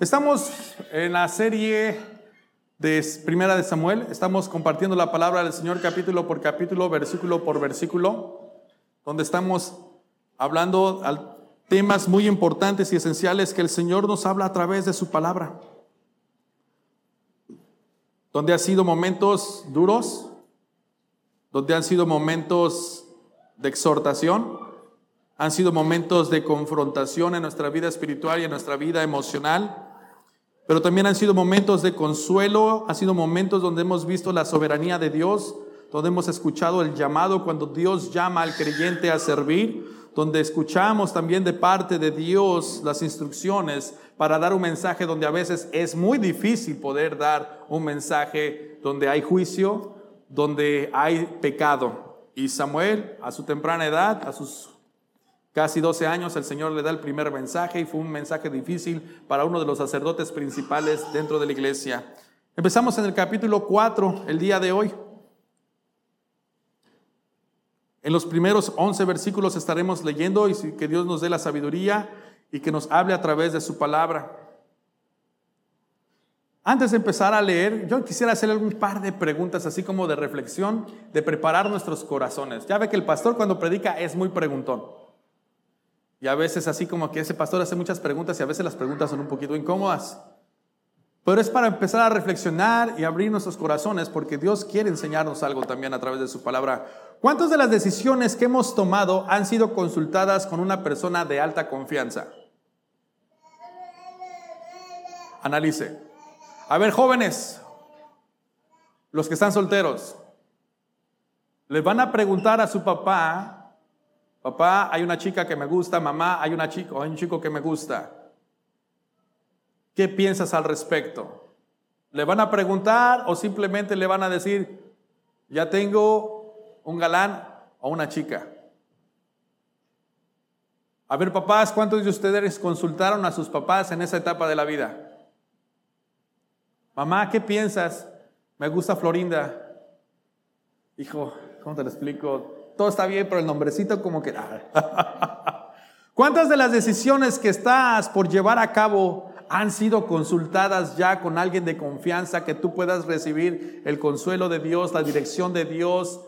Estamos en la serie de Primera de Samuel, estamos compartiendo la palabra del Señor capítulo por capítulo, versículo por versículo, donde estamos hablando al temas muy importantes y esenciales que el Señor nos habla a través de su palabra. Donde han sido momentos duros, donde han sido momentos de exhortación, han sido momentos de confrontación en nuestra vida espiritual y en nuestra vida emocional, pero también han sido momentos de consuelo, han sido momentos donde hemos visto la soberanía de Dios, donde hemos escuchado el llamado cuando Dios llama al creyente a servir, donde escuchamos también de parte de Dios las instrucciones para dar un mensaje donde a veces es muy difícil poder dar un mensaje donde hay juicio, donde hay pecado. Y Samuel, a su temprana edad, a sus casi 12 años, el Señor le da el primer mensaje y fue un mensaje difícil para uno de los sacerdotes principales dentro de la iglesia. Empezamos en el capítulo 4 el día de hoy. En los primeros 11 versículos estaremos leyendo y que Dios nos dé la sabiduría y que nos hable a través de su palabra. Antes de empezar a leer, yo quisiera hacerle un par de preguntas, así como de reflexión, de preparar nuestros corazones. Ya ve que el pastor cuando predica es muy preguntón. Y a veces así como que ese pastor hace muchas preguntas y a veces las preguntas son un poquito incómodas. Pero es para empezar a reflexionar y abrir nuestros corazones porque Dios quiere enseñarnos algo también a través de su palabra. ¿Cuántas de las decisiones que hemos tomado han sido consultadas con una persona de alta confianza? Analice. A ver, jóvenes, los que están solteros, les van a preguntar a su papá Papá, hay una chica que me gusta, mamá, hay una chica, hay un chico que me gusta. ¿Qué piensas al respecto? ¿Le van a preguntar o simplemente le van a decir, ya tengo un galán o una chica? A ver, papás, ¿cuántos de ustedes consultaron a sus papás en esa etapa de la vida? Mamá, ¿qué piensas? Me gusta Florinda. Hijo, ¿cómo te lo explico? Todo está bien, pero el nombrecito como que... ¿Cuántas de las decisiones que estás por llevar a cabo han sido consultadas ya con alguien de confianza que tú puedas recibir el consuelo de Dios, la dirección de Dios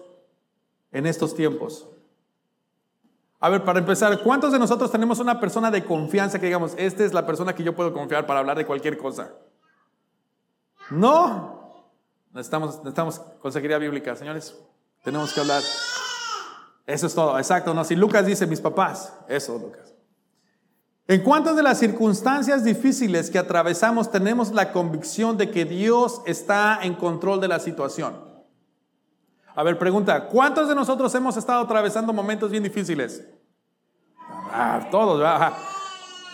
en estos tiempos? A ver, para empezar, ¿cuántos de nosotros tenemos una persona de confianza que digamos, esta es la persona que yo puedo confiar para hablar de cualquier cosa? No. Necesitamos, necesitamos consejería bíblica, señores. Tenemos que hablar. Eso es todo, exacto. No, si Lucas dice mis papás, eso, Lucas. En cuanto de las circunstancias difíciles que atravesamos, tenemos la convicción de que Dios está en control de la situación. A ver, pregunta, ¿cuántos de nosotros hemos estado atravesando momentos bien difíciles? Ah, todos,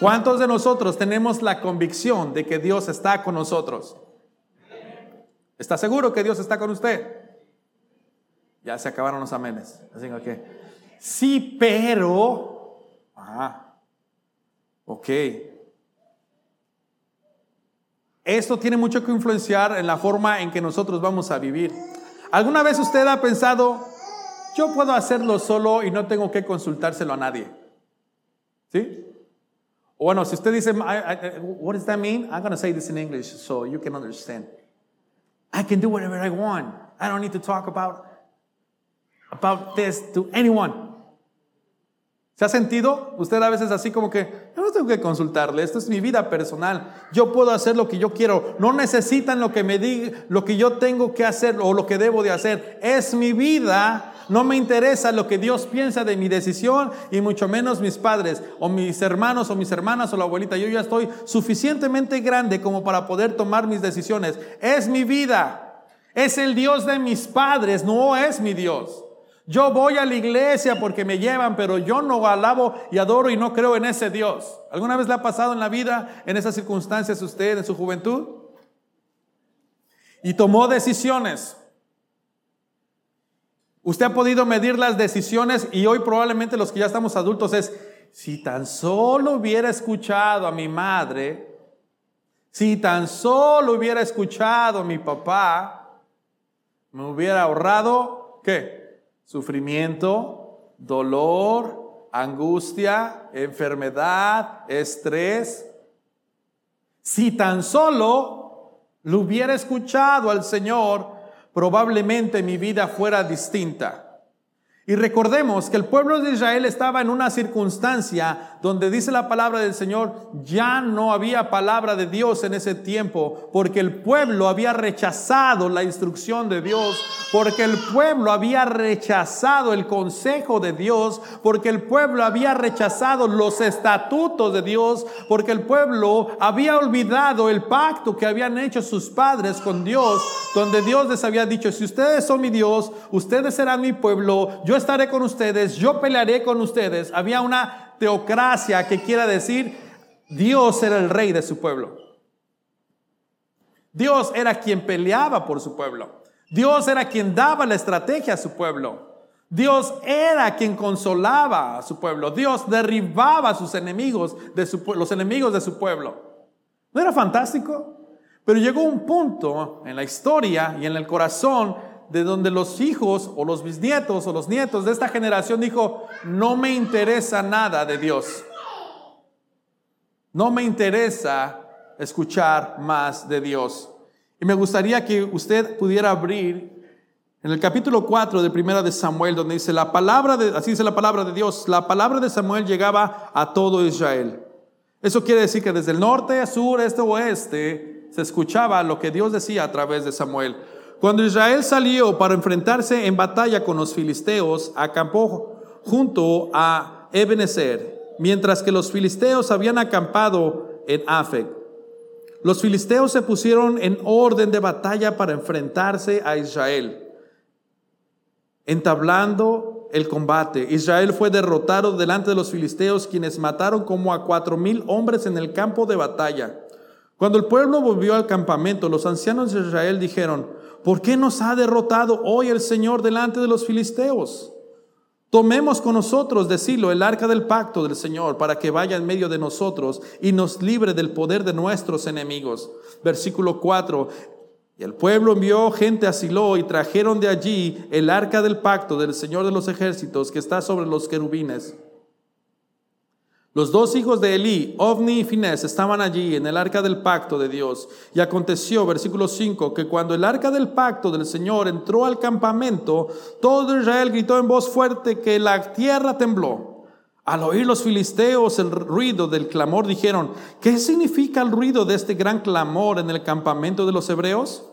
¿Cuántos de nosotros tenemos la convicción de que Dios está con nosotros? ¿Está seguro que Dios está con usted? Ya se acabaron los amenes. Así que, sí, pero. Ah, ok. Esto tiene mucho que influenciar en la forma en que nosotros vamos a vivir. ¿Alguna vez usted ha pensado, yo puedo hacerlo solo y no tengo que consultárselo a nadie? ¿Sí? Bueno, si usted dice, what does that mean? I'm going to say this in English so you can understand. I can do whatever I want. I don't need to talk about about this to anyone. ¿Se ha sentido usted a veces así como que, yo no tengo que consultarle, esto es mi vida personal, yo puedo hacer lo que yo quiero, no necesitan lo que me diga, lo que yo tengo que hacer o lo que debo de hacer, es mi vida, no me interesa lo que Dios piensa de mi decisión y mucho menos mis padres o mis hermanos o mis hermanas o la abuelita, yo ya estoy suficientemente grande como para poder tomar mis decisiones, es mi vida, es el Dios de mis padres, no es mi Dios. Yo voy a la iglesia porque me llevan, pero yo no alabo y adoro y no creo en ese Dios. ¿Alguna vez le ha pasado en la vida, en esas circunstancias, usted en su juventud? Y tomó decisiones. Usted ha podido medir las decisiones y hoy probablemente los que ya estamos adultos es, si tan solo hubiera escuchado a mi madre, si tan solo hubiera escuchado a mi papá, me hubiera ahorrado, ¿qué? Sufrimiento, dolor, angustia, enfermedad, estrés. Si tan solo lo hubiera escuchado al Señor, probablemente mi vida fuera distinta. Y recordemos que el pueblo de Israel estaba en una circunstancia donde dice la palabra del Señor, ya no había palabra de Dios en ese tiempo, porque el pueblo había rechazado la instrucción de Dios, porque el pueblo había rechazado el consejo de Dios, porque el pueblo había rechazado los estatutos de Dios, porque el pueblo había olvidado el pacto que habían hecho sus padres con Dios, donde Dios les había dicho, si ustedes son mi Dios, ustedes serán mi pueblo, yo estaré con ustedes, yo pelearé con ustedes. Había una teocracia que quiera decir, Dios era el rey de su pueblo. Dios era quien peleaba por su pueblo. Dios era quien daba la estrategia a su pueblo. Dios era quien consolaba a su pueblo. Dios derribaba a sus enemigos, de su, los enemigos de su pueblo. ¿No era fantástico? Pero llegó un punto en la historia y en el corazón de donde los hijos o los bisnietos o los nietos de esta generación dijo, no me interesa nada de Dios. No me interesa escuchar más de Dios. Y me gustaría que usted pudiera abrir en el capítulo 4 de Primera de Samuel, donde dice la palabra de, así dice la palabra de Dios, la palabra de Samuel llegaba a todo Israel. Eso quiere decir que desde el norte, sur, este, oeste, se escuchaba lo que Dios decía a través de Samuel. Cuando Israel salió para enfrentarse en batalla con los filisteos, acampó junto a Ebenezer, mientras que los filisteos habían acampado en Afec. Los filisteos se pusieron en orden de batalla para enfrentarse a Israel. Entablando el combate, Israel fue derrotado delante de los filisteos, quienes mataron como a cuatro mil hombres en el campo de batalla. Cuando el pueblo volvió al campamento, los ancianos de Israel dijeron, ¿por qué nos ha derrotado hoy el Señor delante de los filisteos? Tomemos con nosotros, decirlo, el arca del pacto del Señor para que vaya en medio de nosotros y nos libre del poder de nuestros enemigos. Versículo 4. Y el pueblo envió gente a Silo y trajeron de allí el arca del pacto del Señor de los ejércitos que está sobre los querubines. Los dos hijos de Elí, Ovni y Finés, estaban allí en el arca del pacto de Dios. Y aconteció, versículo 5, que cuando el arca del pacto del Señor entró al campamento, todo Israel gritó en voz fuerte que la tierra tembló. Al oír los filisteos el ruido del clamor, dijeron, ¿qué significa el ruido de este gran clamor en el campamento de los hebreos?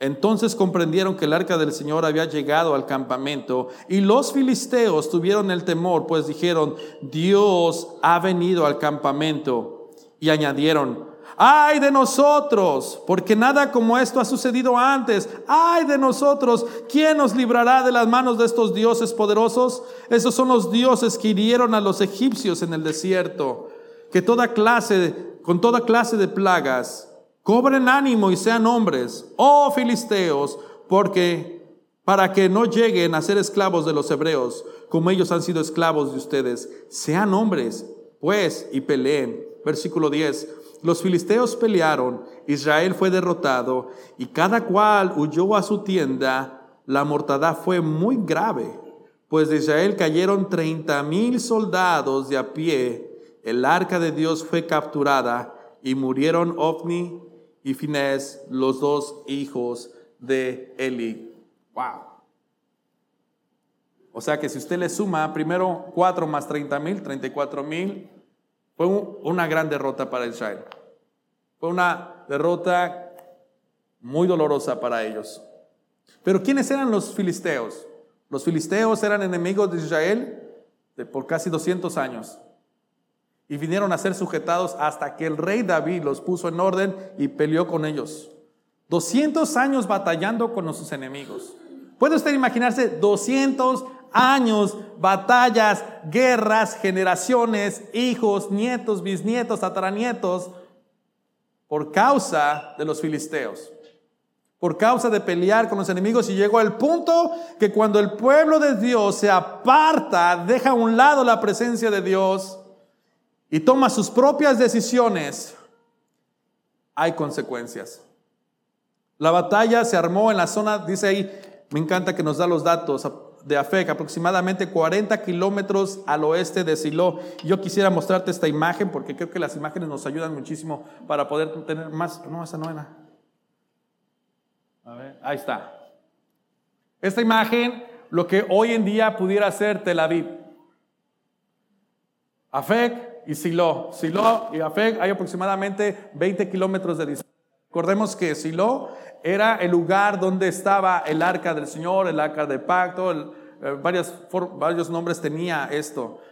Entonces comprendieron que el arca del Señor había llegado al campamento y los filisteos tuvieron el temor, pues dijeron, Dios ha venido al campamento. Y añadieron, ay de nosotros, porque nada como esto ha sucedido antes. Ay de nosotros, ¿quién nos librará de las manos de estos dioses poderosos? Esos son los dioses que hirieron a los egipcios en el desierto, que toda clase, con toda clase de plagas Cobren ánimo y sean hombres, oh filisteos, porque para que no lleguen a ser esclavos de los hebreos, como ellos han sido esclavos de ustedes, sean hombres, pues, y peleen. Versículo 10. Los filisteos pelearon, Israel fue derrotado, y cada cual huyó a su tienda. La mortandad fue muy grave, pues de Israel cayeron treinta mil soldados de a pie. El arca de Dios fue capturada y murieron Ofni y Finés, los dos hijos de Eli. Wow. O sea que si usted le suma primero 4 más 30 mil, 34 mil, fue una gran derrota para Israel. Fue una derrota muy dolorosa para ellos. Pero ¿quiénes eran los filisteos? Los filisteos eran enemigos de Israel por casi 200 años y vinieron a ser sujetados hasta que el rey David los puso en orden y peleó con ellos. 200 años batallando con sus enemigos. ¿Puede usted imaginarse 200 años, batallas, guerras, generaciones, hijos, nietos, bisnietos, tataranietos, por causa de los filisteos? Por causa de pelear con los enemigos y llegó al punto que cuando el pueblo de Dios se aparta, deja a un lado la presencia de Dios, y toma sus propias decisiones, hay consecuencias. La batalla se armó en la zona, dice ahí, me encanta que nos da los datos de Afec, aproximadamente 40 kilómetros al oeste de Silo. Yo quisiera mostrarte esta imagen porque creo que las imágenes nos ayudan muchísimo para poder tener más. No, esa no. A ver, ahí está. Esta imagen, lo que hoy en día pudiera ser Tel Aviv. Afec y Silo. Silo y Afec hay aproximadamente 20 kilómetros de distancia. Recordemos que Silo era el lugar donde estaba el arca del Señor, el arca del pacto, eh, varios, varios nombres tenía esto.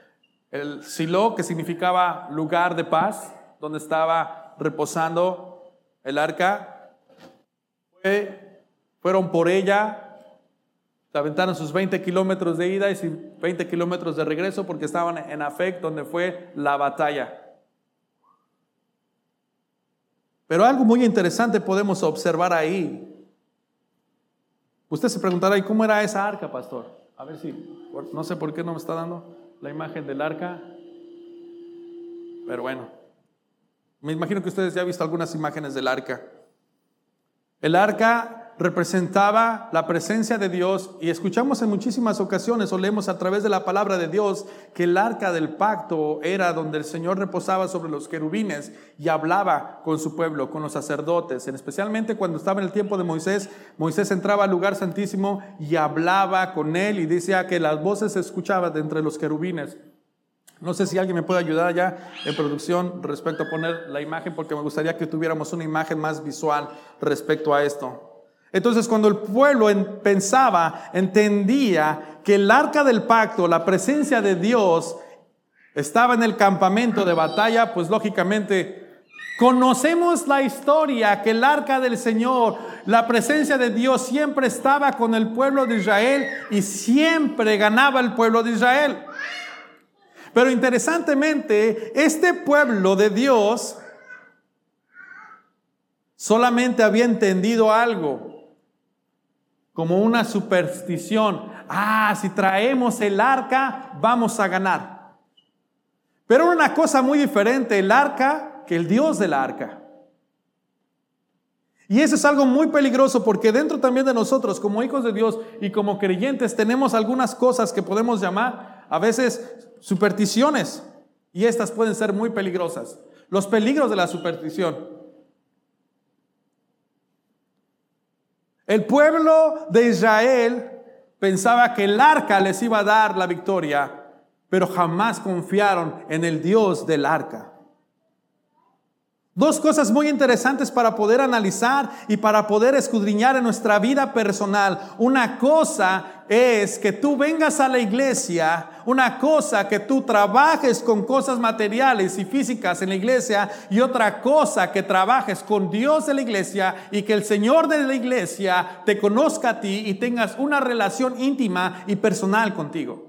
El Silo, que significaba lugar de paz, donde estaba reposando el arca, fueron por ella, se aventaron sus 20 kilómetros de ida y 20 kilómetros de regreso porque estaban en Afec, donde fue la batalla. Pero algo muy interesante podemos observar ahí. Usted se preguntará, ¿y cómo era esa arca, pastor? A ver si, no sé por qué no me está dando la imagen del arca. Pero bueno, me imagino que ustedes ya han visto algunas imágenes del arca. El arca representaba la presencia de Dios y escuchamos en muchísimas ocasiones o leemos a través de la palabra de Dios que el arca del pacto era donde el Señor reposaba sobre los querubines y hablaba con su pueblo, con los sacerdotes, especialmente cuando estaba en el tiempo de Moisés, Moisés entraba al lugar santísimo y hablaba con él y decía que las voces se escuchaban de entre los querubines. No sé si alguien me puede ayudar ya en producción respecto a poner la imagen, porque me gustaría que tuviéramos una imagen más visual respecto a esto. Entonces cuando el pueblo pensaba, entendía que el arca del pacto, la presencia de Dios, estaba en el campamento de batalla, pues lógicamente conocemos la historia que el arca del Señor, la presencia de Dios siempre estaba con el pueblo de Israel y siempre ganaba el pueblo de Israel. Pero interesantemente, este pueblo de Dios solamente había entendido algo como una superstición. Ah, si traemos el arca, vamos a ganar. Pero una cosa muy diferente, el arca, que el Dios del arca. Y eso es algo muy peligroso porque dentro también de nosotros, como hijos de Dios y como creyentes, tenemos algunas cosas que podemos llamar a veces supersticiones. Y estas pueden ser muy peligrosas. Los peligros de la superstición. El pueblo de Israel pensaba que el arca les iba a dar la victoria, pero jamás confiaron en el Dios del arca. Dos cosas muy interesantes para poder analizar y para poder escudriñar en nuestra vida personal. Una cosa es que tú vengas a la iglesia, una cosa que tú trabajes con cosas materiales y físicas en la iglesia y otra cosa que trabajes con Dios de la iglesia y que el Señor de la iglesia te conozca a ti y tengas una relación íntima y personal contigo.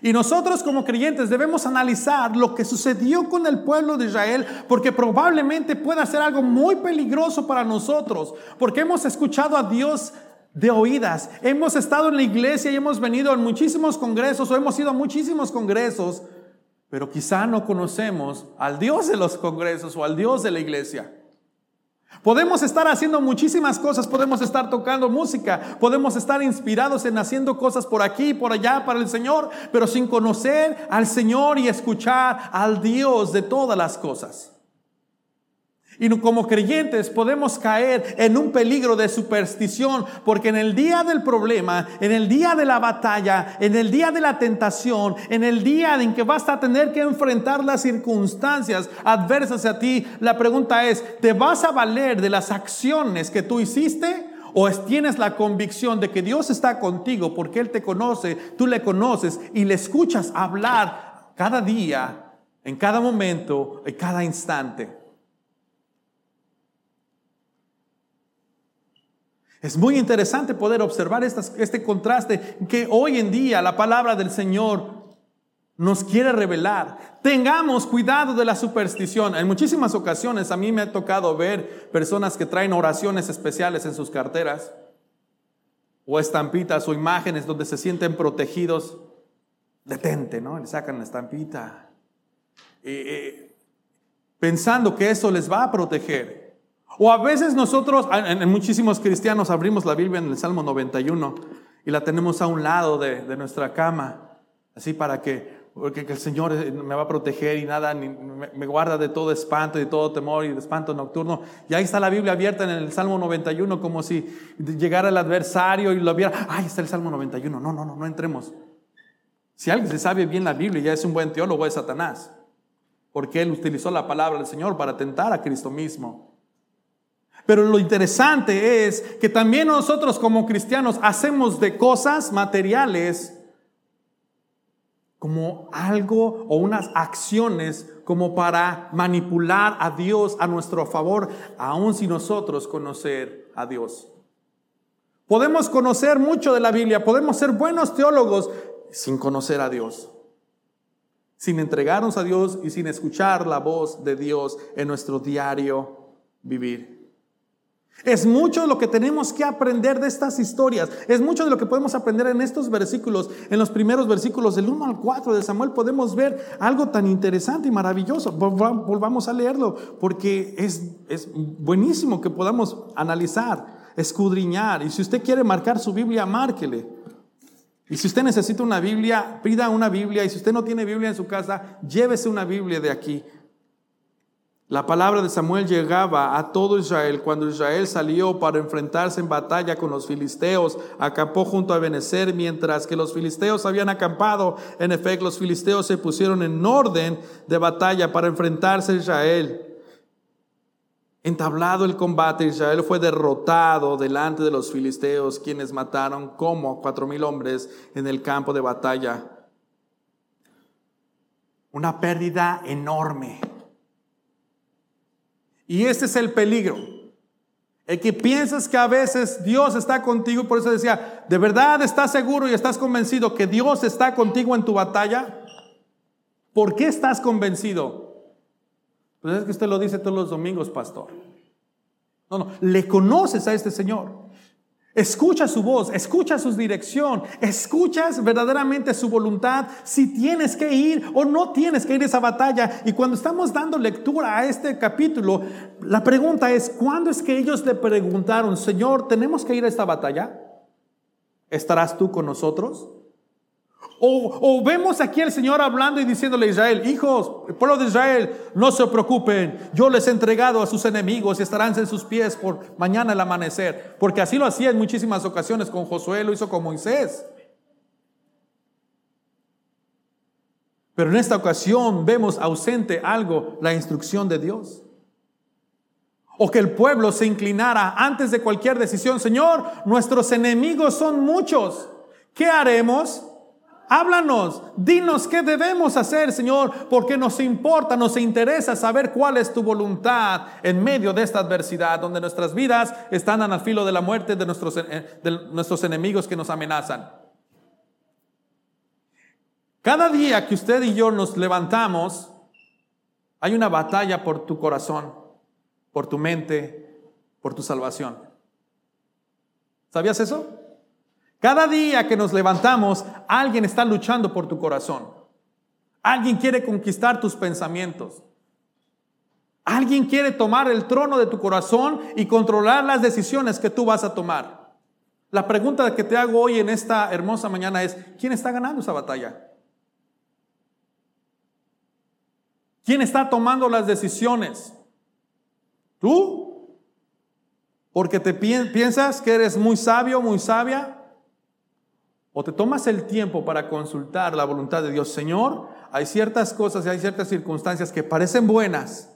Y nosotros como creyentes debemos analizar lo que sucedió con el pueblo de Israel porque probablemente pueda ser algo muy peligroso para nosotros, porque hemos escuchado a Dios de oídas, hemos estado en la iglesia y hemos venido a muchísimos congresos o hemos ido a muchísimos congresos, pero quizá no conocemos al Dios de los congresos o al Dios de la iglesia. Podemos estar haciendo muchísimas cosas, podemos estar tocando música, podemos estar inspirados en haciendo cosas por aquí, por allá, para el Señor, pero sin conocer al Señor y escuchar al Dios de todas las cosas. Y como creyentes podemos caer en un peligro de superstición, porque en el día del problema, en el día de la batalla, en el día de la tentación, en el día en que vas a tener que enfrentar las circunstancias adversas a ti, la pregunta es, ¿te vas a valer de las acciones que tú hiciste? ¿O tienes la convicción de que Dios está contigo porque Él te conoce, tú le conoces y le escuchas hablar cada día, en cada momento, en cada instante? Es muy interesante poder observar este contraste que hoy en día la palabra del Señor nos quiere revelar. Tengamos cuidado de la superstición. En muchísimas ocasiones a mí me ha tocado ver personas que traen oraciones especiales en sus carteras o estampitas o imágenes donde se sienten protegidos. Detente, ¿no? Le sacan la estampita. Eh, eh, pensando que eso les va a proteger. O a veces nosotros, en, muchísimos cristianos abrimos la Biblia en el Salmo 91 y la tenemos a un lado de, nuestra cama, así para que, porque el Señor eh, me va a proteger y nada, me, me, guarda de todo espanto y de todo temor y de espanto nocturno. Y ahí está la Biblia abierta en el Salmo 91, como si llegara el adversario y lo viera, ay, está el Salmo 91, no, no, no, no entremos. Si alguien se sabe bien la Biblia ya es un buen teólogo, es Satanás, porque él utilizó la palabra del Señor para tentar a Cristo mismo. Pero lo interesante es que también nosotros como cristianos hacemos de cosas materiales como algo o unas acciones como para manipular a Dios a nuestro favor, aun si nosotros conocer a Dios. Podemos conocer mucho de la Biblia, podemos ser buenos teólogos sin conocer a Dios, sin entregarnos a Dios y sin escuchar la voz de Dios en nuestro diario vivir. Es mucho lo que tenemos que aprender de estas historias. Es mucho de lo que podemos aprender en estos versículos. En los primeros versículos del 1 al 4 de Samuel podemos ver algo tan interesante y maravilloso. Volvamos a leerlo porque es, es buenísimo que podamos analizar, escudriñar. Y si usted quiere marcar su Biblia, márquele. Y si usted necesita una Biblia, pida una Biblia. Y si usted no tiene Biblia en su casa, llévese una Biblia de aquí. La palabra de Samuel llegaba a todo Israel cuando Israel salió para enfrentarse en batalla con los filisteos. Acampó junto a Benecer mientras que los filisteos habían acampado. En efecto, los filisteos se pusieron en orden de batalla para enfrentarse a Israel. Entablado el combate, Israel fue derrotado delante de los filisteos, quienes mataron como cuatro mil hombres en el campo de batalla. Una pérdida enorme. Y este es el peligro. El que piensas que a veces Dios está contigo, por eso decía, ¿de verdad estás seguro y estás convencido que Dios está contigo en tu batalla? ¿Por qué estás convencido? Pues es que usted lo dice todos los domingos, pastor. No, no, le conoces a este Señor. Escucha su voz, escucha su dirección, escuchas verdaderamente su voluntad, si tienes que ir o no tienes que ir a esa batalla. Y cuando estamos dando lectura a este capítulo, la pregunta es, ¿cuándo es que ellos le preguntaron, Señor, ¿tenemos que ir a esta batalla? ¿Estarás tú con nosotros? O, vemos aquí al Señor hablando y diciéndole a Israel, hijos, el pueblo de Israel, no se preocupen, yo les he entregado a sus enemigos y estarán en sus pies por mañana el amanecer. Porque así lo hacía en muchísimas ocasiones con Josué, lo hizo con Moisés. Pero en esta ocasión vemos ausente algo, la instrucción de Dios. O que el pueblo se inclinara antes de cualquier decisión. Señor, nuestros enemigos son muchos. ¿Qué haremos? Háblanos, dinos qué debemos hacer, Señor, porque nos importa, nos interesa saber cuál es tu voluntad en medio de esta adversidad, donde nuestras vidas están al filo de la muerte de nuestros, eh, de nuestros enemigos que nos amenazan. Cada día que usted y yo nos levantamos, hay una batalla por tu corazón, por tu mente, por tu salvación. ¿Sabías eso? Cada día que nos levantamos, alguien está luchando por tu corazón. Alguien quiere conquistar tus pensamientos. Alguien quiere tomar el trono de tu corazón y controlar las decisiones que tú vas a tomar. La pregunta que te hago hoy en esta hermosa mañana es, ¿quién está ganando esa batalla? ¿Quién está tomando las decisiones? ¿Tú? Porque te piensas que eres muy sabio, muy sabia, o te tomas el tiempo para consultar la voluntad de Dios, Señor, hay ciertas cosas y hay ciertas circunstancias que parecen buenas,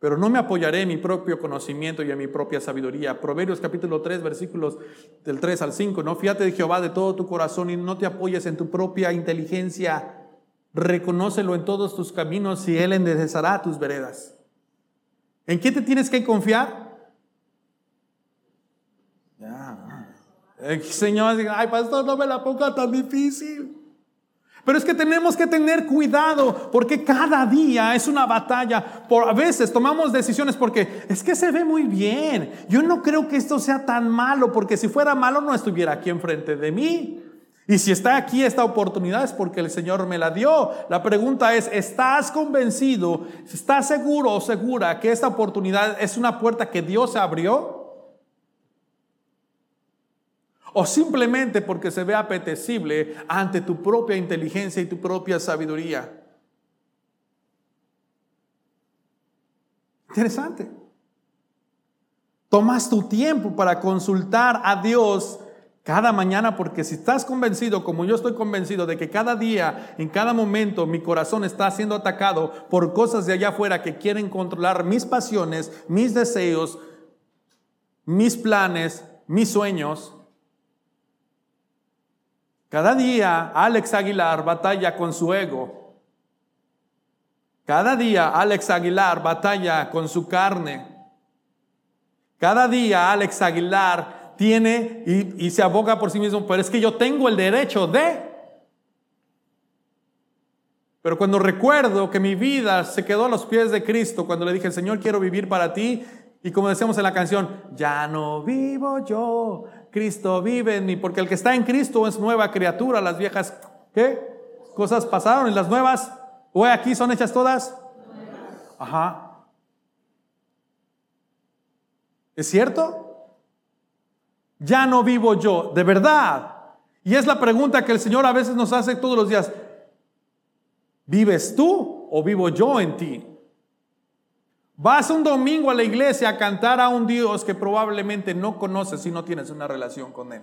pero no me apoyaré en mi propio conocimiento y en mi propia sabiduría. Proverbios capítulo 3, versículos del 3 al 5, no fíate de Jehová de todo tu corazón y no te apoyes en tu propia inteligencia. Reconócelo en todos tus caminos y Él enderezará tus veredas. ¿En qué te tienes que confiar? El Señor ay pastor, no me la ponga tan difícil. Pero es que tenemos que tener cuidado porque cada día es una batalla. Por a veces tomamos decisiones porque es que se ve muy bien. Yo no creo que esto sea tan malo porque si fuera malo no estuviera aquí enfrente de mí. Y si está aquí esta oportunidad es porque el Señor me la dio. La pregunta es, ¿estás convencido, estás seguro o segura que esta oportunidad es una puerta que Dios abrió? O simplemente porque se ve apetecible ante tu propia inteligencia y tu propia sabiduría. Interesante. Tomas tu tiempo para consultar a Dios cada mañana, porque si estás convencido, como yo estoy convencido, de que cada día, en cada momento, mi corazón está siendo atacado por cosas de allá afuera que quieren controlar mis pasiones, mis deseos, mis planes, mis sueños, cada día Alex Aguilar batalla con su ego. Cada día Alex Aguilar batalla con su carne. Cada día Alex Aguilar tiene y, se aboga por sí mismo, pero es que yo tengo el derecho de... Pero cuando recuerdo que mi vida se quedó a los pies de Cristo, cuando le dije, Señor, quiero vivir para ti, y como decíamos en la canción, ya no vivo yo, Cristo vive en mí, porque el que está en Cristo es nueva criatura, las viejas, ¿qué? Cosas pasaron y las nuevas, o aquí son hechas todas. Ajá. ¿Es cierto? Ya no vivo yo, de verdad. Y es la pregunta que el Señor a veces nos hace todos los días. ¿Vives tú o vivo yo en ti? Vas un domingo a la iglesia a cantar a un Dios que probablemente no conoces si no tienes una relación con Él.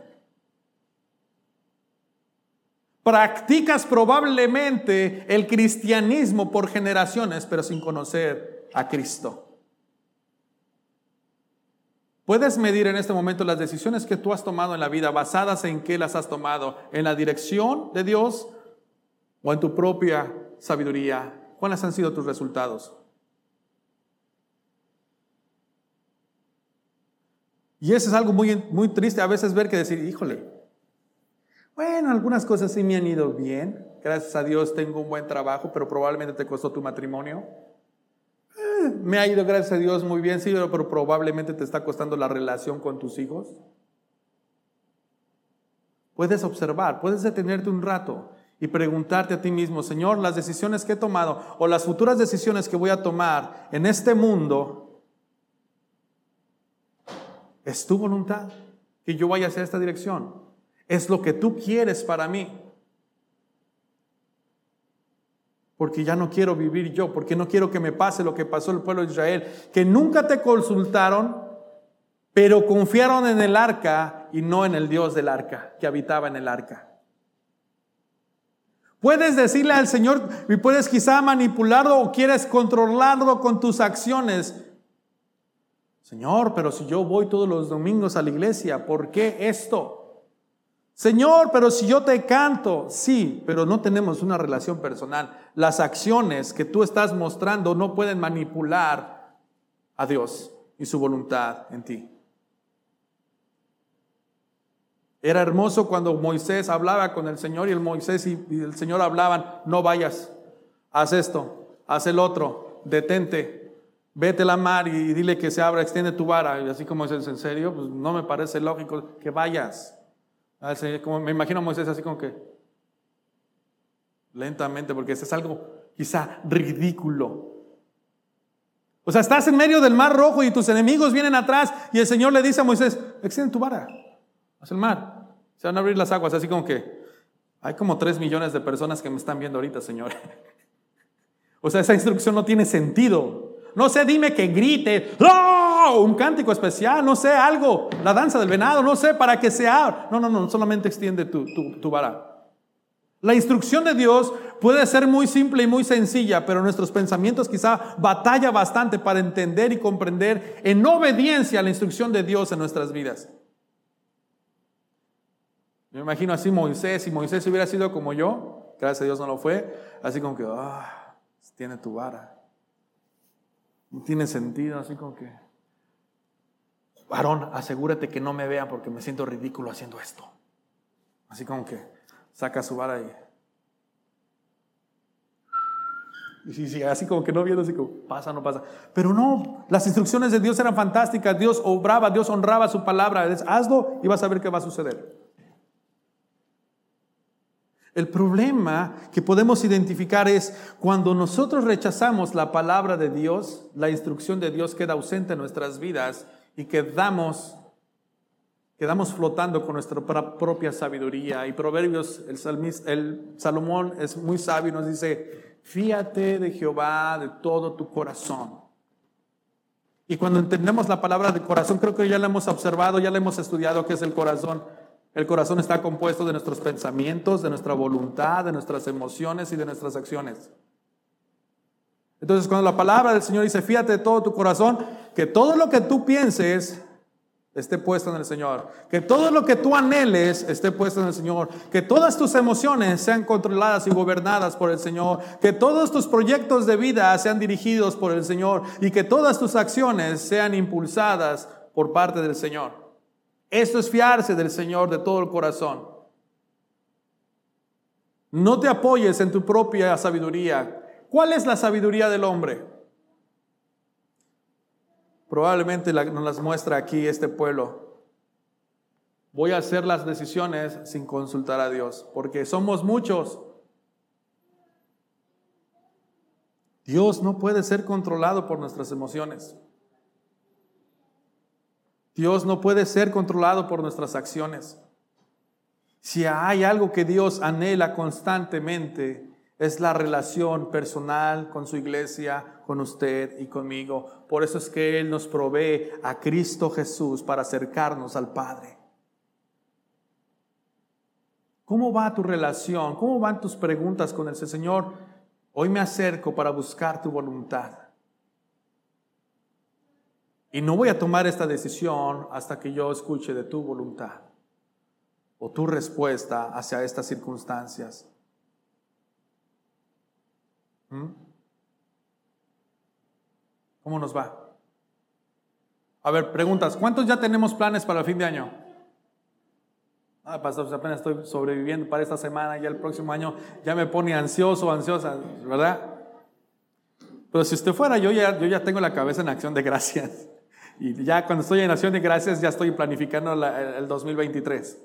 Practicas probablemente el cristianismo por generaciones, pero sin conocer a Cristo. Puedes medir en este momento las decisiones que tú has tomado en la vida, basadas en qué las has tomado, en la dirección de Dios o en tu propia sabiduría. ¿Cuáles han sido tus resultados? Y eso es algo muy, muy triste a veces ver que decir, híjole, bueno, algunas cosas sí me han ido bien, gracias a Dios tengo un buen trabajo, pero probablemente te costó tu matrimonio. Eh, me ha ido, gracias a Dios, muy bien, sí, pero probablemente te está costando la relación con tus hijos. Puedes observar, puedes detenerte un rato y preguntarte a ti mismo, Señor, las decisiones que he tomado o las futuras decisiones que voy a tomar en este mundo, ¿Es tu voluntad que yo vaya hacia esta dirección? ¿Es lo que tú quieres para mí? Porque ya no quiero vivir yo, porque no quiero que me pase lo que pasó el pueblo de Israel, que nunca te consultaron, pero confiaron en el arca y no en el Dios del arca, que habitaba en el arca. Puedes decirle al Señor y puedes quizá manipularlo o quieres controlarlo con tus acciones, Señor, pero si yo voy todos los domingos a la iglesia, ¿por qué esto? Señor, pero si yo te canto, sí, pero no tenemos una relación personal. Las acciones que tú estás mostrando no pueden manipular a Dios y su voluntad en ti. Era hermoso cuando Moisés hablaba con el Señor y el Moisés y el Señor hablaban, no vayas, haz esto, haz el otro, detente, vete a la mar y dile que se abra, extiende tu vara. Y así como es en serio, pues no me parece lógico que vayas. Como me imagino a Moisés así como que lentamente, porque eso es algo quizá ridículo. O sea, estás en medio del mar rojo y tus enemigos vienen atrás y el Señor le dice a Moisés, extiende tu vara hacia el mar. Se van a abrir las aguas, así como que hay como tres millones de personas que me están viendo ahorita, Señor. o sea, esa instrucción no tiene sentido. No sé, dime que grite, ¡Oh! un cántico especial, no sé, algo, la danza del venado, no sé, para que sea. No, no, no, solamente extiende tu, tu, tu vara. La instrucción de Dios puede ser muy simple y muy sencilla, pero nuestros pensamientos quizá batalla bastante para entender y comprender en obediencia a la instrucción de Dios en nuestras vidas. Me imagino así Moisés, si Moisés hubiera sido como yo, gracias a Dios no lo fue, así como que, ah, tiene tu vara. No tiene sentido, así como que, varón, asegúrate que no me vean porque me siento ridículo haciendo esto. Así como que saca su vara y... Sí, sí, así como que no viendo, así como pasa, no pasa. Pero no, las instrucciones de Dios eran fantásticas. Dios obraba, Dios honraba su palabra. Hazlo y vas a ver qué va a suceder. El problema que podemos identificar es cuando nosotros rechazamos la palabra de Dios, la instrucción de Dios queda ausente en nuestras vidas y quedamos quedamos flotando con nuestra propia sabiduría. Y Proverbios, el, el Salomón es muy sabio y nos dice, fíate de Jehová de todo tu corazón. Y cuando entendemos la palabra de corazón, creo que ya la hemos observado, ya la hemos estudiado, qué es el corazón. El corazón está compuesto de nuestros pensamientos, de nuestra voluntad, de nuestras emociones y de nuestras acciones. Entonces, cuando la palabra del Señor dice, fíjate de todo tu corazón, que todo lo que tú pienses esté puesto en el Señor. Que todo lo que tú anheles esté puesto en el Señor. Que todas tus emociones sean controladas y gobernadas por el Señor. Que todos tus proyectos de vida sean dirigidos por el Señor. Y que todas tus acciones sean impulsadas por parte del Señor. Esto es fiarse del Señor de todo el corazón. No te apoyes en tu propia sabiduría. ¿Cuál es la sabiduría del hombre? Probablemente nos las muestra aquí este pueblo. Voy a hacer las decisiones sin consultar a Dios, porque somos muchos. Dios no puede ser controlado por nuestras emociones. Dios no puede ser controlado por nuestras acciones. Si hay algo que Dios anhela constantemente, es la relación personal con su iglesia, con usted y conmigo. Por eso es que Él nos provee a Cristo Jesús para acercarnos al Padre. ¿Cómo va tu relación? ¿Cómo van tus preguntas con el Señor? Hoy me acerco para buscar tu voluntad. Y no voy a tomar esta decisión hasta que yo escuche de tu voluntad o tu respuesta hacia estas circunstancias. ¿Mm? ¿Cómo nos va? A ver, preguntas. ¿Cuántos ya tenemos planes para el fin de año? Ah, pastor, pues apenas estoy sobreviviendo para esta semana y el próximo año ya me pone ansioso, ansiosa, ¿verdad? Pero si usted fuera, yo ya, yo ya tengo la cabeza en acción de gracias. Y ya cuando estoy en Acción de Gracias ya estoy planificando el 2023.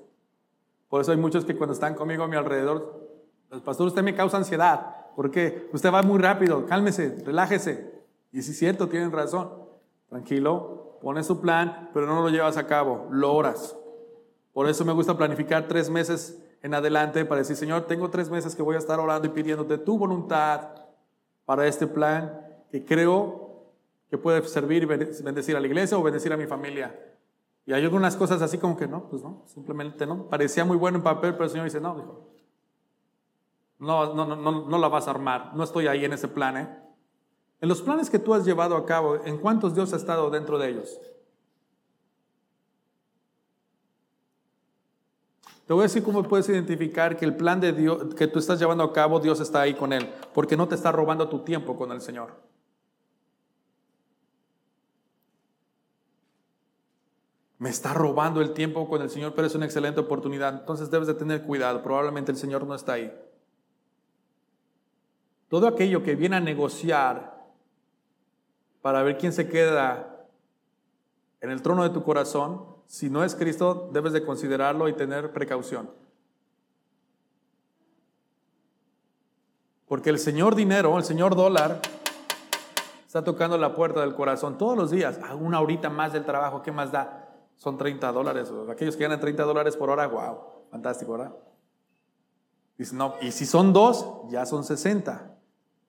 Por eso hay muchos que cuando están conmigo a mi alrededor, el pues, pastor, usted me causa ansiedad. porque Usted va muy rápido, cálmese, relájese. Y si es cierto, tienen razón. Tranquilo, pones su plan, pero no lo llevas a cabo, lo oras. Por eso me gusta planificar tres meses en adelante para decir, Señor, tengo tres meses que voy a estar orando y pidiéndote tu voluntad para este plan que creo que puede servir y bendecir a la iglesia o bendecir a mi familia. Y hay algunas cosas así como que no, pues no, simplemente no. Parecía muy bueno en papel, pero el Señor dice, no, dijo, no, no, no, no la vas a armar, no estoy ahí en ese plan. ¿eh? En los planes que tú has llevado a cabo, ¿en cuántos Dios ha estado dentro de ellos? Te voy a decir cómo puedes identificar que el plan de Dios que tú estás llevando a cabo, Dios está ahí con él, porque no te está robando tu tiempo con el Señor. Me está robando el tiempo con el Señor, pero es una excelente oportunidad. Entonces debes de tener cuidado, probablemente el Señor no está ahí. Todo aquello que viene a negociar para ver quién se queda en el trono de tu corazón, si no es Cristo, debes de considerarlo y tener precaución. Porque el Señor dinero, el Señor dólar, está tocando la puerta del corazón todos los días. A una horita más del trabajo, ¿qué más da? Son 30 dólares. Aquellos que ganan 30 dólares por hora, wow, fantástico, ¿verdad? Dice, no, y si son dos, ya son 60.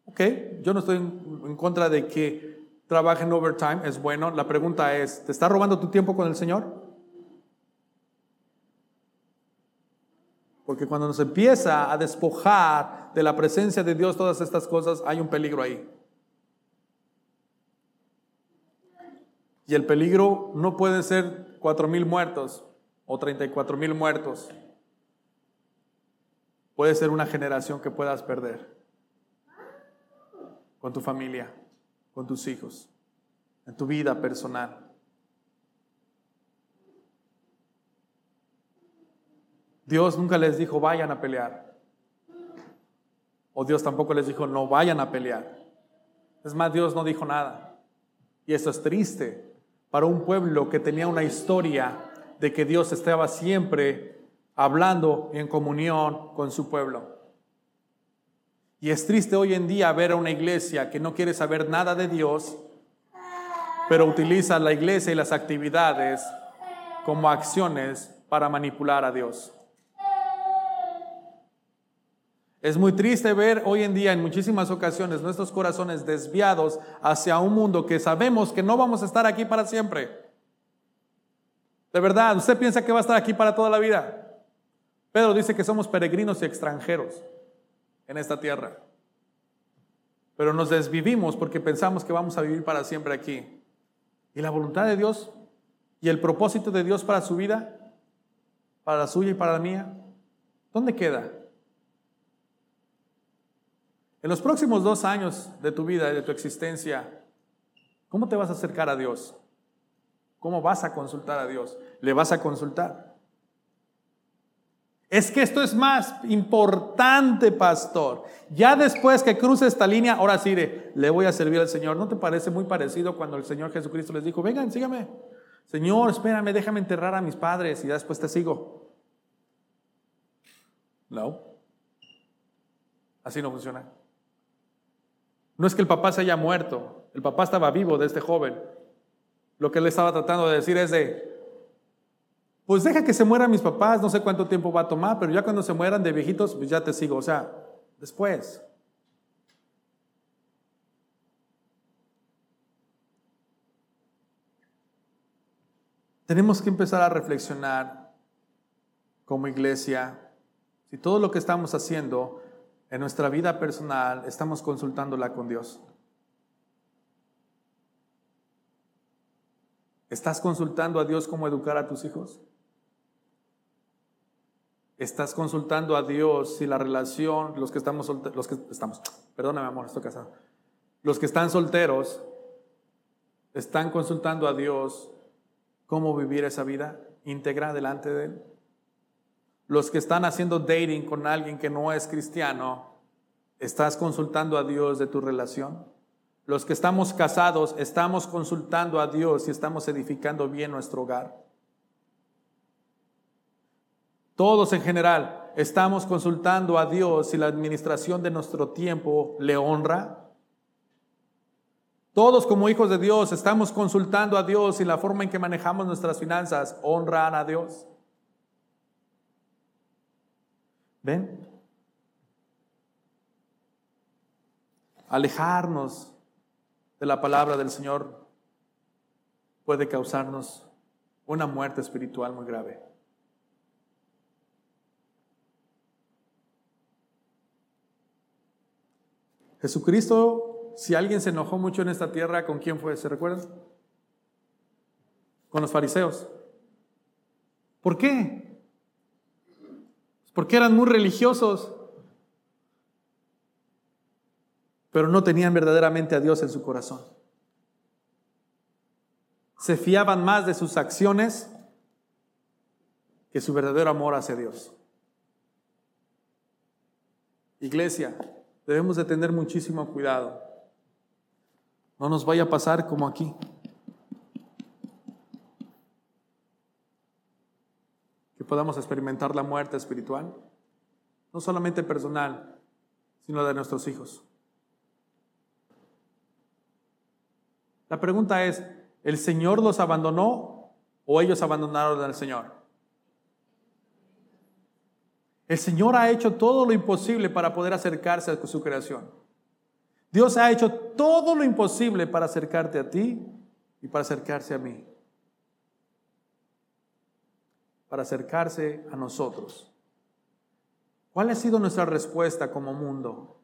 Ok, yo no estoy en, contra de que trabajen overtime, es bueno. La pregunta es, ¿te está robando tu tiempo con el Señor? Porque cuando nos empieza a despojar de la presencia de Dios todas estas cosas, hay un peligro ahí. Y el peligro no puede ser 4 mil muertos o 34 mil muertos. Puede ser una generación que puedas perder con tu familia, con tus hijos, en tu vida personal. Dios nunca les dijo vayan a pelear. O Dios tampoco les dijo no vayan a pelear. Es más, Dios no dijo nada. Y eso es triste, para un pueblo que tenía una historia de que Dios estaba siempre hablando en comunión con su pueblo. Y es triste hoy en día ver a una iglesia que no quiere saber nada de Dios, pero utiliza la iglesia y las actividades como acciones para manipular a Dios. Es muy triste ver hoy en día en muchísimas ocasiones nuestros corazones desviados hacia un mundo que sabemos que no vamos a estar aquí para siempre. De verdad, usted piensa que va a estar aquí para toda la vida. Pedro dice que somos peregrinos y extranjeros en esta tierra. Pero nos desvivimos porque pensamos que vamos a vivir para siempre aquí. Y la voluntad de Dios y el propósito de Dios para su vida, para la suya y para la mía, ¿dónde queda? En los próximos dos años de tu vida y de tu existencia, ¿cómo te vas a acercar a Dios? ¿Cómo vas a consultar a Dios? ¿Le vas a consultar? Es que esto es más importante, pastor. Ya después que cruce esta línea, ahora sí, le voy a servir al Señor. ¿No te parece muy parecido cuando el Señor Jesucristo les dijo, vengan, sígame? Señor, espérame, déjame enterrar a mis padres y ya después te sigo. No. Así no funciona. No es que el papá se haya muerto, el papá estaba vivo de este joven. Lo que él estaba tratando de decir es de, pues deja que se mueran mis papás, no sé cuánto tiempo va a tomar, pero ya cuando se mueran de viejitos, pues ya te sigo, o sea, después. Tenemos que empezar a reflexionar como iglesia si todo lo que estamos haciendo en nuestra vida personal estamos consultándola con Dios. ¿Estás consultando a Dios cómo educar a tus hijos? ¿Estás consultando a Dios si la relación, los que estamos solteros, los que estamos, perdóname amor, estoy casado, los que están solteros, están consultando a Dios cómo vivir esa vida íntegra delante de Él? Los que están haciendo dating con alguien que no es cristiano, ¿estás consultando a Dios de tu relación? Los que estamos casados, ¿estamos consultando a Dios y estamos edificando bien nuestro hogar? Todos en general, ¿estamos consultando a Dios si la administración de nuestro tiempo le honra? Todos como hijos de Dios estamos consultando a Dios y la forma en que manejamos nuestras finanzas honran a Dios. ¿Ven? Alejarnos de la palabra del Señor puede causarnos una muerte espiritual muy grave. Jesucristo, si alguien se enojó mucho en esta tierra, ¿con quién fue? ¿Se recuerdan? Con los fariseos. ¿Por qué? Porque eran muy religiosos, pero no tenían verdaderamente a Dios en su corazón. Se fiaban más de sus acciones que su verdadero amor hacia Dios. Iglesia, debemos de tener muchísimo cuidado. No nos vaya a pasar como aquí. Podamos experimentar la muerte espiritual, no solamente personal, sino de nuestros hijos. La pregunta es, ¿el Señor los abandonó o ellos abandonaron al Señor? El Señor ha hecho todo lo imposible para poder acercarse a su creación. Dios ha hecho todo lo imposible para acercarte a ti y para acercarse a mí para acercarse a nosotros. ¿Cuál ha sido nuestra respuesta como mundo,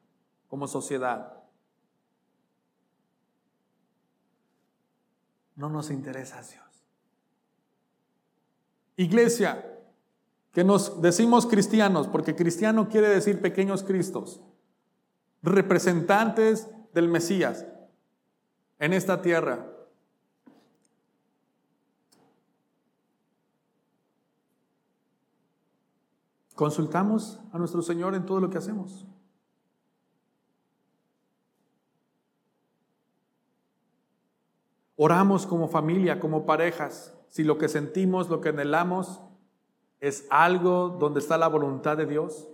como sociedad? No nos interesa Dios. Iglesia, que nos decimos cristianos, porque cristiano quiere decir pequeños cristos, representantes del Mesías en esta tierra. Consultamos a nuestro Señor en todo lo que hacemos. Oramos como familia, como parejas, si lo que sentimos, lo que anhelamos es algo donde está la voluntad de Dios.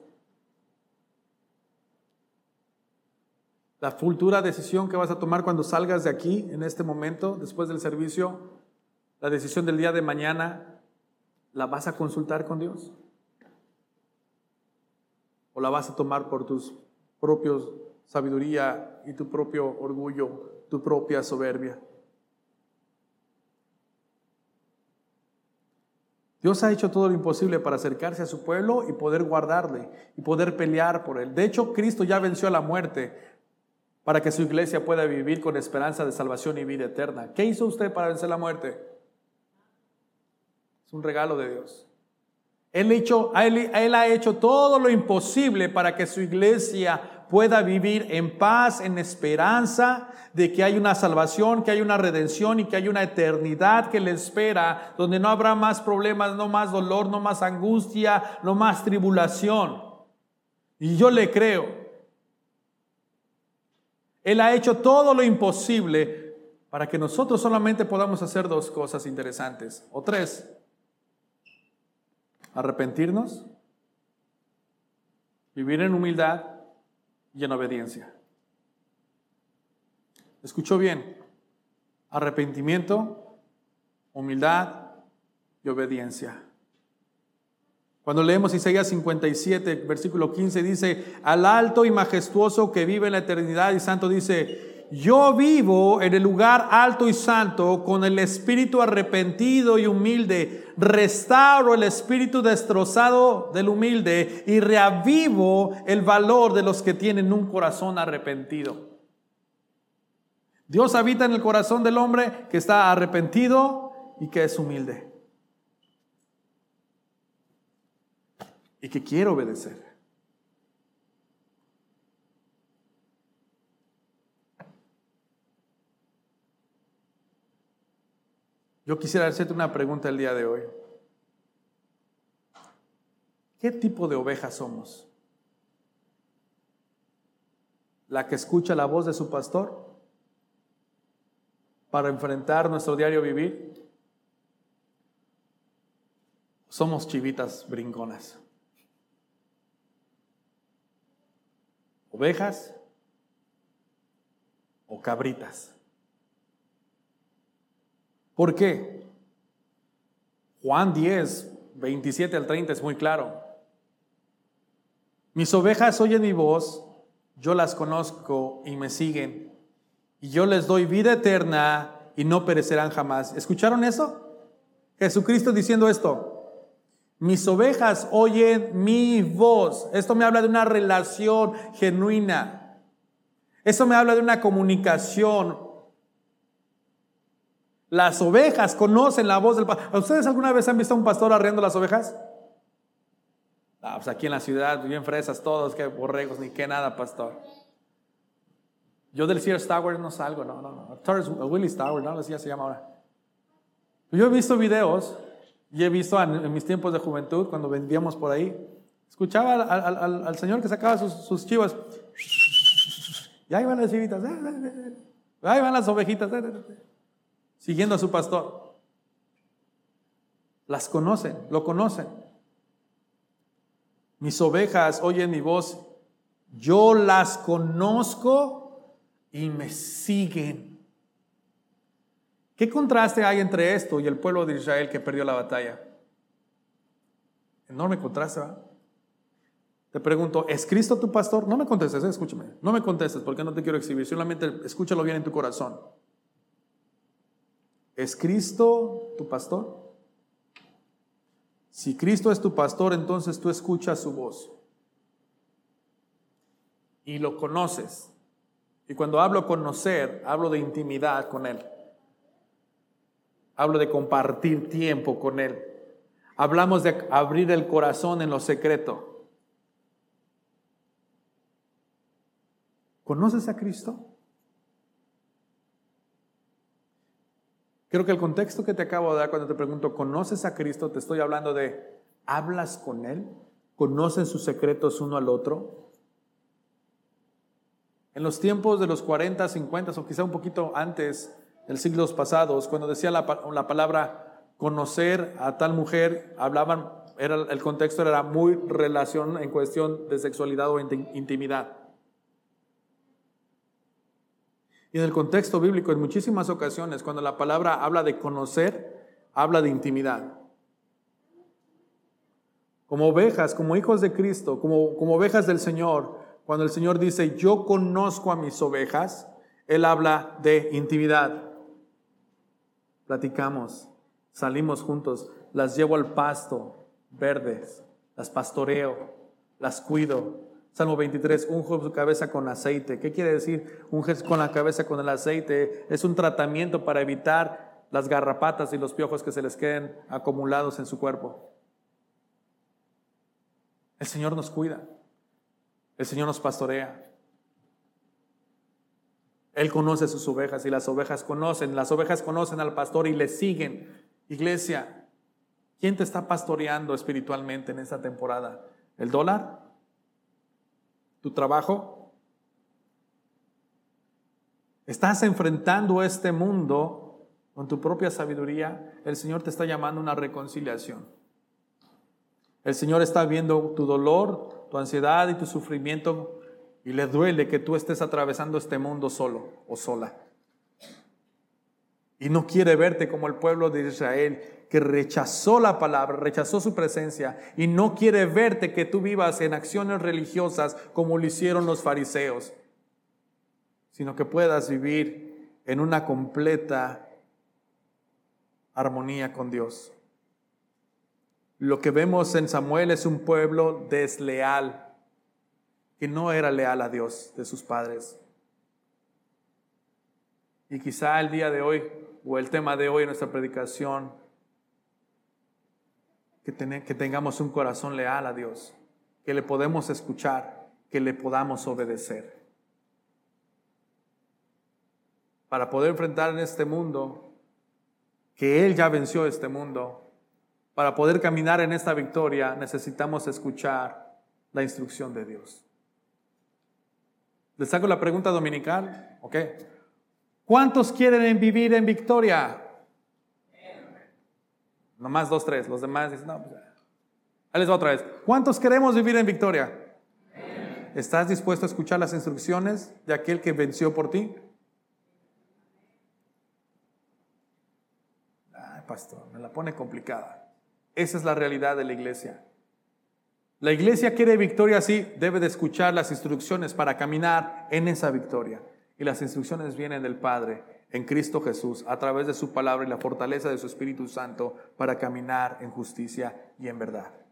La futura decisión que vas a tomar cuando salgas de aquí, en este momento, después del servicio, la decisión del día de mañana, ¿La vas a consultar con Dios? ¿O la vas a tomar por tus propios sabiduría y tu propio orgullo, tu propia soberbia? Dios ha hecho todo lo imposible para acercarse a su pueblo y poder guardarle y poder pelear por él. De hecho, Cristo ya venció a la muerte para que su iglesia pueda vivir con esperanza de salvación y vida eterna. ¿Qué hizo usted para vencer la muerte? Es un regalo de Dios. Él, hecho, él, ha hecho todo lo imposible para que su iglesia pueda vivir en paz, en esperanza de que hay una salvación, que hay una redención y que hay una eternidad que le espera, donde no habrá más problemas, no más dolor, no más angustia, no más tribulación. Y yo le creo. Él ha hecho todo lo imposible para que nosotros solamente podamos hacer dos cosas interesantes, o tres arrepentirnos, vivir en humildad y en obediencia. Escuchó bien, arrepentimiento, humildad y obediencia. Cuando leemos Isaías 57, versículo 15, dice, al alto y majestuoso que vive en la eternidad y santo dice, yo vivo en el lugar alto y santo con el espíritu arrepentido y humilde. Restauro el espíritu destrozado del humilde y reavivo el valor de los que tienen un corazón arrepentido. Dios habita en el corazón del hombre que está arrepentido y que es humilde. Y que quiere obedecer. Yo quisiera hacerte una pregunta el día de hoy. ¿Qué tipo de oveja somos? ¿La que escucha la voz de su pastor para enfrentar nuestro diario vivir? Somos chivitas brinconas. ¿Ovejas o cabritas? ¿Por qué? Juan 10, 27 al 30 es muy claro. Mis ovejas oyen mi voz, yo las conozco y me siguen, y yo les doy vida eterna y no perecerán jamás. ¿Escucharon eso? Jesucristo diciendo esto. Mis ovejas oyen mi voz. Esto me habla de una relación genuina. Esto me habla de una comunicación las ovejas conocen la voz del pastor. ¿Ustedes alguna vez han visto a un pastor arreando las ovejas? Ah, pues aquí en la ciudad, bien fresas todos, que borregos, ni qué nada, pastor. Yo del Sears Tower no salgo, no, no, no. Willis Tower, no, así se llama ahora. Yo he visto videos y he visto en, mis tiempos de juventud, cuando vendíamos por ahí, escuchaba al, señor que sacaba sus, sus, chivas. Y ahí van las chivitas, ahí van las ovejitas siguiendo a su pastor. Las conocen, lo conocen. Mis ovejas oyen mi voz, yo las conozco y me siguen. ¿Qué contraste hay entre esto y el pueblo de Israel que perdió la batalla? Enorme contraste, ¿verdad? Te pregunto, ¿es Cristo tu pastor? No me contestes, ¿eh? escúchame. No me contestes porque no te quiero exhibir. Solamente escúchalo bien en tu corazón. ¿Es Cristo tu pastor? Si Cristo es tu pastor, entonces tú escuchas su voz y lo conoces. Y cuando hablo conocer, hablo de intimidad con Él. Hablo de compartir tiempo con Él. Hablamos de abrir el corazón en lo secreto. ¿Conoces a Cristo? Creo que el contexto que te acabo de dar cuando te pregunto, ¿conoces a Cristo? Te estoy hablando de, ¿hablas con Él? ¿Conocen sus secretos uno al otro? En los tiempos de los 40, 50 o quizá un poquito antes, en siglos pasados, cuando decía la, la palabra conocer a tal mujer, hablaban, era, el contexto era muy relación en cuestión de sexualidad o intimidad. Y en el contexto bíblico, en muchísimas ocasiones, cuando la palabra habla de conocer, habla de intimidad. como ovejas, como hijos de Cristo, como, como ovejas del Señor, cuando el Señor dice, yo conozco a mis ovejas, Él habla de intimidad. Platicamos, salimos juntos, las llevo al pasto, verdes, las pastoreo, las cuido. Salmo 23, unjo su cabeza con aceite. ¿Qué quiere decir unges con la cabeza con el aceite? Es un tratamiento para evitar las garrapatas y los piojos que se les queden acumulados en su cuerpo. El Señor nos cuida. El Señor nos pastorea. Él conoce sus ovejas y las ovejas conocen, las ovejas conocen al pastor y le siguen. Iglesia, ¿quién te está pastoreando espiritualmente en esta temporada? ¿El dólar? ¿Tu trabajo? ¿Estás enfrentando este mundo con tu propia sabiduría? El Señor te está llamando a una reconciliación. El Señor está viendo tu dolor, tu ansiedad y tu sufrimiento y le duele que tú estés atravesando este mundo solo o sola. Y no quiere verte como el pueblo de Israel que rechazó la palabra, rechazó su presencia y no quiere verte que tú vivas en acciones religiosas como lo hicieron los fariseos, sino que puedas vivir en una completa armonía con Dios. Lo que vemos en Samuel es un pueblo desleal, que no era leal a Dios de sus padres. Y quizá el día de hoy, o el tema de hoy en nuestra predicación, que, que tengamos un corazón leal a Dios, que le podemos escuchar, que le podamos obedecer. Para poder enfrentar en este mundo, que Él ya venció este mundo, para poder caminar en esta victoria necesitamos escuchar la instrucción de Dios. Les hago la pregunta dominical, ¿ok? ¿Cuántos quieren vivir en victoria? Nomás dos, tres. Los demás dicen, no, pues, ahí les va otra vez. ¿Cuántos queremos vivir en victoria? ¿Estás dispuesto a escuchar las instrucciones de aquel que venció por ti? Ay, pastor, me la pone complicada. Esa es la realidad de la iglesia. La iglesia quiere victoria, sí, debe de escuchar las instrucciones para caminar en esa victoria. Y las instrucciones vienen del Padre en Cristo Jesús a través de su palabra y la fortaleza de su Espíritu Santo para caminar en justicia y en verdad.